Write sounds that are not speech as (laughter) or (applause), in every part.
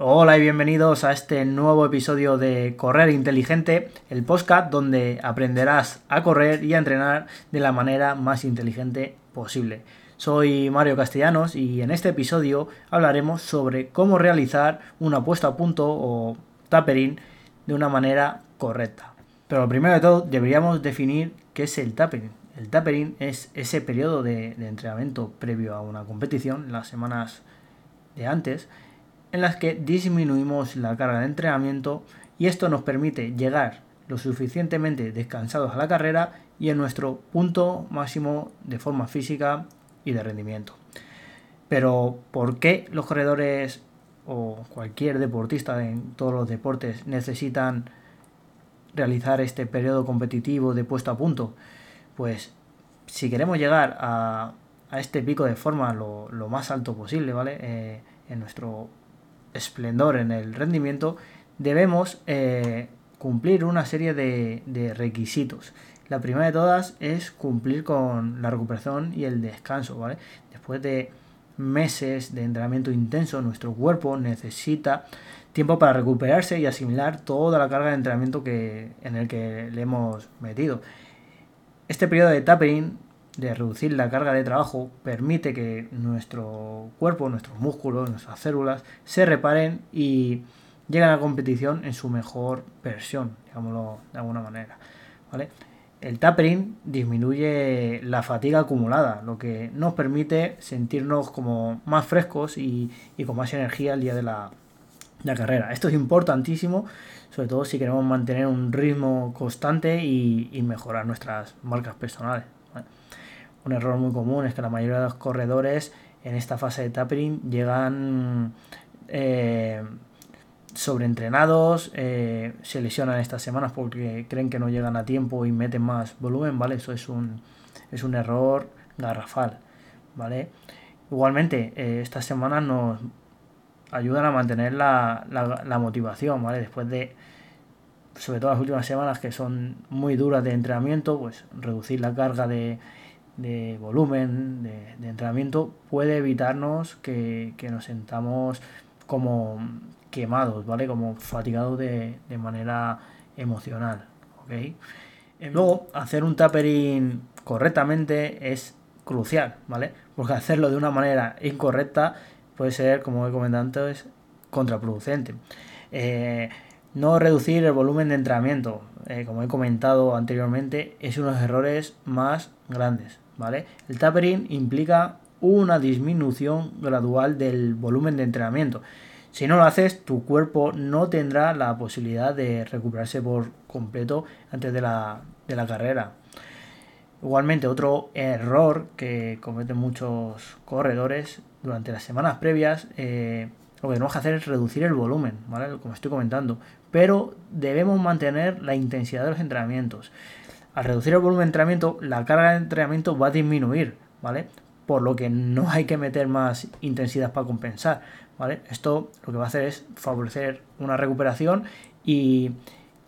Hola y bienvenidos a este nuevo episodio de Correr Inteligente, el podcast donde aprenderás a correr y a entrenar de la manera más inteligente posible. Soy Mario Castellanos y en este episodio hablaremos sobre cómo realizar una puesta a punto o tapering de una manera correcta. Pero primero de todo deberíamos definir qué es el tapering. El tapering es ese periodo de, de entrenamiento previo a una competición, las semanas de antes, en las que disminuimos la carga de entrenamiento y esto nos permite llegar lo suficientemente descansados a la carrera y en nuestro punto máximo de forma física y de rendimiento. Pero ¿por qué los corredores o cualquier deportista en todos los deportes necesitan realizar este periodo competitivo de puesto a punto? Pues si queremos llegar a, este pico de forma lo, más alto posible, ¿vale? Eh, en nuestro esplendor en el rendimiento, debemos eh, cumplir una serie de, requisitos. La primera de todas es cumplir con la recuperación y el descanso, ¿vale? Después de meses de entrenamiento intenso, nuestro cuerpo necesita tiempo para recuperarse y asimilar toda la carga de entrenamiento que, en el que le hemos metido. Este periodo de tapering de reducir la carga de trabajo permite que nuestro cuerpo, nuestros músculos, nuestras células se reparen y lleguen a la competición en su mejor versión, digámoslo de alguna manera. ¿vale? El tapering disminuye la fatiga acumulada, lo que nos permite sentirnos como más frescos y, con más energía el día de la, carrera. Esto es importantísimo, sobre todo si queremos mantener un ritmo constante y, y mejorar nuestras marcas personales un error muy común es que la mayoría de los corredores en esta fase de tapering llegan eh, sobreentrenados, eh, se lesionan estas semanas porque creen que no llegan a tiempo y meten más volumen, ¿vale? Eso es un, es un error garrafal, ¿vale? Igualmente, eh, estas semanas nos ayudan a mantener la, la motivación, ¿vale? Después de, sobre todo las últimas semanas que son muy duras de entrenamiento, pues reducir la carga de, de volumen, de, entrenamiento, puede evitarnos que, nos sentamos como quemados, ¿vale? Como fatigados de, manera emocional, ¿ok? Luego, hacer un tapering correctamente es crucial, ¿vale? Porque hacerlo de una manera incorrecta puede ser, como he comentado antes, contraproducente. Eh, no reducir el volumen de entrenamiento, eh, como he comentado anteriormente, es uno de los errores más grandes. El tapering implica una disminución gradual del volumen de entrenamiento. Si no lo haces, tu cuerpo no tendrá la posibilidad de recuperarse por completo antes de la, carrera. Igualmente, otro error que cometen muchos corredores durante las semanas previas, eh, lo que tenemos que hacer es reducir el volumen, Como estoy comentando. Pero debemos mantener la intensidad de los entrenamientos al reducir el volumen de entrenamiento, la carga de entrenamiento va a disminuir, ¿vale? Por lo que no hay que meter más intensidad para compensar, ¿vale? Esto lo que va a hacer es favorecer una recuperación y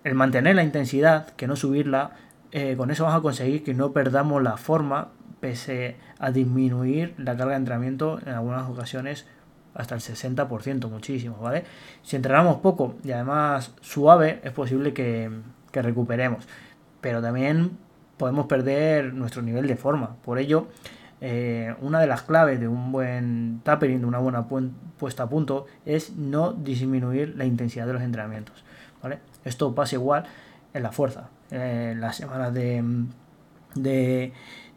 el mantener la intensidad, que no subirla, eh, con eso vamos a conseguir que no perdamos la forma pese a disminuir la carga de entrenamiento en algunas ocasiones hasta el 60%, muchísimo, ¿vale? Si entrenamos poco y además suave, es posible que recuperemos pero también podemos perder nuestro nivel de forma. Por ello, eh, una de las claves de un buen tapering, de una buena puesta a punto, es no disminuir la intensidad de los entrenamientos. ¿vale? Esto pasa igual en la fuerza. En las semanas de, de,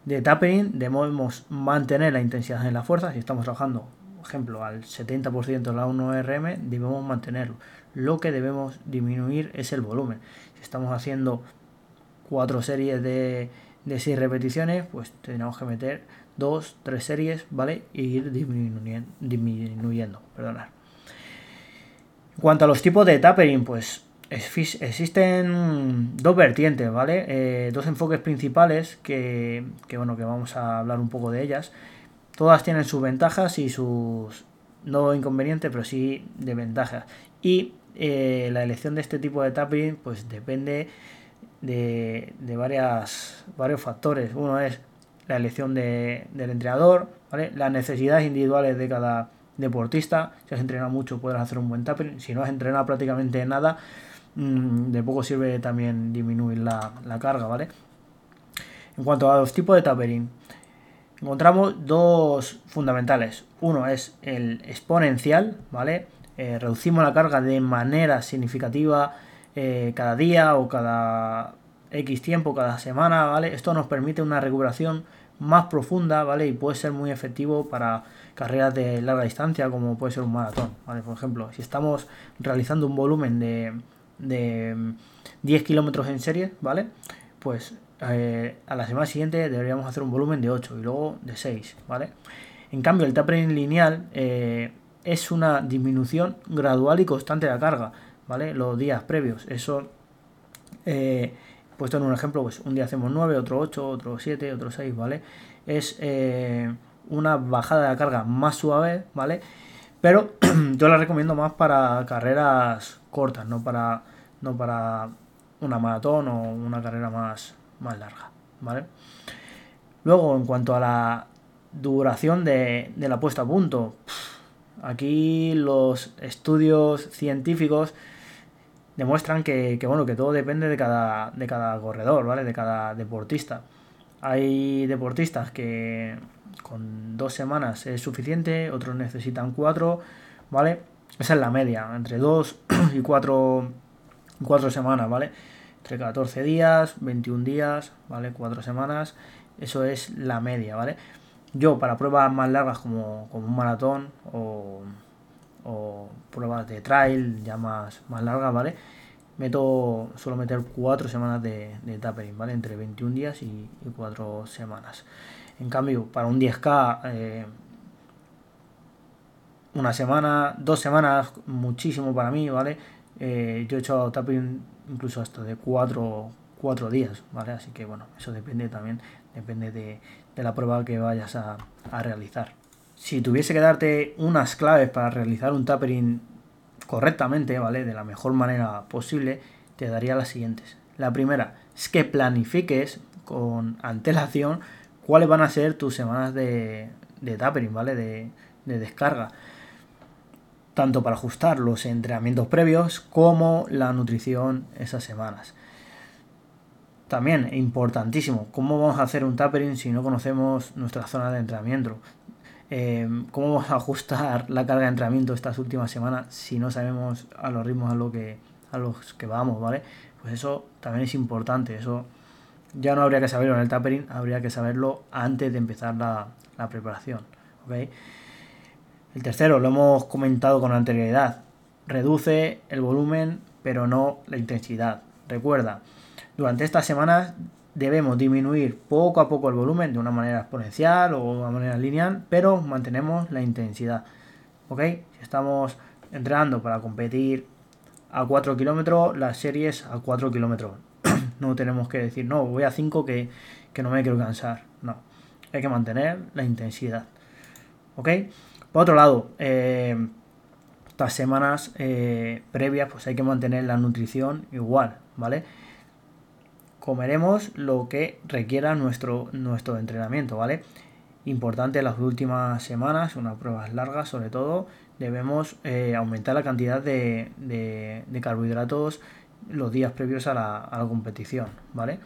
de tapering debemos mantener la intensidad en la fuerza. Si estamos trabajando, por ejemplo, al 70% de la 1RM, debemos mantenerlo. Lo que debemos disminuir es el volumen. Si estamos haciendo cuatro series de, de seis repeticiones, pues tenemos que meter dos, tres series, ¿vale? Y ir disminuyendo, disminuyendo perdonad. En cuanto a los tipos de tapering, pues existen dos vertientes, ¿vale? Eh, dos enfoques principales que, bueno, que vamos a hablar un poco de ellas. Todas tienen sus ventajas y sus no inconvenientes, pero sí de ventajas. Y eh, la elección de este tipo de tapering, pues depende de, varias, varios factores. Uno es la elección del entrenador, las necesidades individuales de cada, deportista. Si has entrenado mucho, puedes hacer un buen tapering. Si no has entrenado prácticamente nada, mm, de poco sirve también disminuir la, carga, ¿vale? En cuanto a los tipos de tapering, encontramos dos fundamentales. Uno es el exponencial, ¿vale? Eh, reducimos la carga de manera significativa eh, cada día o cada X tiempo, cada semana, ¿vale? Esto nos permite una recuperación más profunda, ¿vale? Y puede ser muy efectivo para carreras de larga distancia, como puede ser un maratón, ¿vale? Por ejemplo, si estamos realizando un volumen de, de 10 kilómetros en serie, ¿vale? Pues eh, a la semana siguiente deberíamos hacer un volumen de 8 y luego de 6, ¿vale? En cambio, el tapering lineal eh, es una disminución gradual y constante de la carga, ¿vale? Los días previos. Eso, eh, puesto en un ejemplo, pues un día hacemos 9, otro 8, otro 7, otro 6, ¿vale? Es eh, una bajada de la carga más suave, ¿vale? Pero (clears throat) yo la recomiendo más para carreras cortas, no para, no para una maratón o una carrera más, más larga, ¿vale? Luego, en cuanto a la duración de, de la puesta a punto, aquí los estudios científicos demuestran que, bueno, que todo depende de cada, de cada corredor, ¿vale? De cada deportista. Hay deportistas que con dos semanas es suficiente, otros necesitan cuatro, ¿vale? Esa es la media, entre dos (clears throat) y cuatro, cuatro semanas, ¿vale? Entre 14 días, 21 días, ¿vale? Cuatro semanas, eso es la media, ¿vale? Yo para pruebas más largas como, como un maratón o o pruebas de trail ya más, más largas, ¿vale? Meto, suelo meter cuatro semanas de, de tapering, ¿vale? Entre 21 días y, cuatro 4 semanas. En cambio, para un 10K, eh, una semana, dos semanas, muchísimo para mí, ¿vale? Eh, yo he hecho tapering incluso hasta de 4 cuatro, días, ¿vale? Así que bueno, eso depende también, depende de, la prueba que vayas a realizar si tuviese que darte unas claves para realizar un tapering correctamente, ¿vale? De la mejor manera posible, te daría las siguientes. La primera es que planifiques con antelación cuáles van a ser tus semanas de, de tapering, ¿vale? De, de descarga. Tanto para ajustar los entrenamientos previos como la nutrición esas semanas. También, importantísimo, ¿cómo vamos a hacer un tapering si no conocemos nuestra zona de entrenamiento? Em, cómo vamos a ajustar la carga de entrenamiento estas últimas semanas si no sabemos a los ritmos a, lo que, a los que vamos, ¿vale? Pues eso también es importante, eso ya no habría que saberlo en el tapering, habría que saberlo antes de empezar la, preparación, El tercero, lo hemos comentado con anterioridad, reduce el volumen pero no la intensidad. Recuerda, durante estas semanas debemos disminuir poco a poco el volumen de una manera exponencial o de una manera lineal, pero mantenemos la intensidad. ¿Ok? Si estamos entrenando para competir a 4 kilómetros, las series a 4 kilómetros. (clears throat) no tenemos que decir, no, voy a 5 que, no me quiero cansar. No, hay que mantener la intensidad. ¿Ok? Por otro lado, eh, estas semanas eh, previas, pues hay que mantener la nutrición igual, ¿vale? Comeremos lo que requiera nuestro, nuestro entrenamiento, ¿vale? Importante las últimas semanas, unas pruebas largas sobre todo, debemos eh, aumentar la cantidad de, carbohidratos los días previos a la, competición, ¿vale?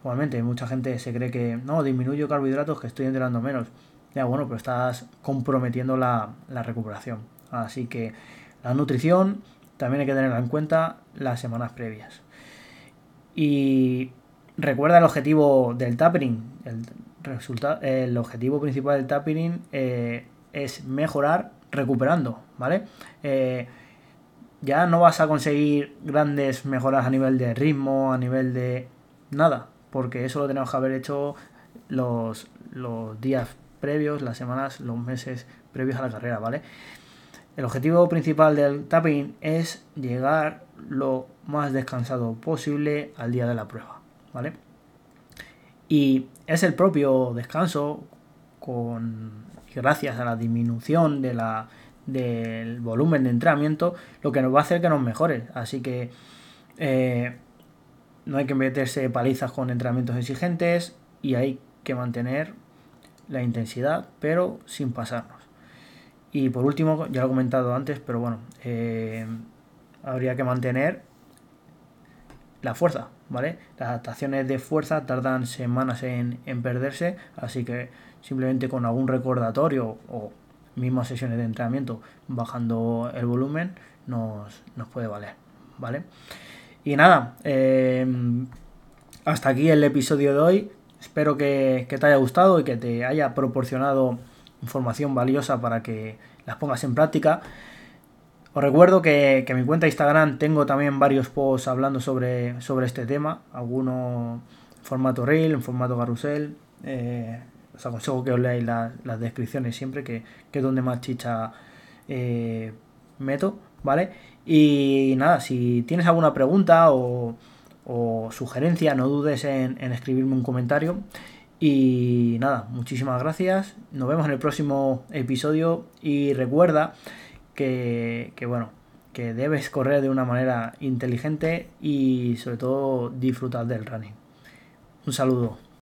Igualmente, mucha gente se cree que no, disminuyo carbohidratos, que estoy entrenando menos. Ya, bueno, pero estás comprometiendo la, la recuperación. Así que la nutrición también hay que tenerla en cuenta las semanas previas. Y recuerda el objetivo del tapering. El, el objetivo principal del tapering eh, es mejorar recuperando, ¿vale? Eh, ya no vas a conseguir grandes mejoras a nivel de ritmo, a nivel de nada, porque eso lo tenemos que haber hecho los, los días previos, las semanas, los meses previos a la carrera, ¿vale? El objetivo principal del tapping es llegar lo más descansado posible al día de la prueba, ¿vale? Y es el propio descanso con gracias a la disminución de la, del volumen de entrenamiento lo que nos va a hacer que nos mejore. Así que eh, no hay que meterse palizas con entrenamientos exigentes y hay que mantener la intensidad, pero sin pasarnos. Y por último, ya lo he comentado antes, pero bueno, eh, habría que mantener la fuerza, ¿vale? Las adaptaciones de fuerza tardan semanas en, perderse, así que simplemente con algún recordatorio o mismas sesiones de entrenamiento bajando el volumen nos, puede valer, ¿vale? Y nada, eh, hasta aquí el episodio de hoy. Espero que, te haya gustado y que te haya proporcionado información valiosa para que las pongas en práctica. Os recuerdo que, en mi cuenta de Instagram tengo también varios posts hablando sobre, sobre este tema, algunos en formato reel, en formato carrusel. Eh, os aconsejo que os leáis las descripciones siempre, que, es donde más chicha eh, meto, ¿vale? Y nada, si tienes alguna pregunta o, sugerencia, no dudes en escribirme un comentario. Y nada, muchísimas gracias. Nos vemos en el próximo episodio y recuerda que, bueno, que debes correr de una manera inteligente y sobre todo disfrutar del running. Un saludo.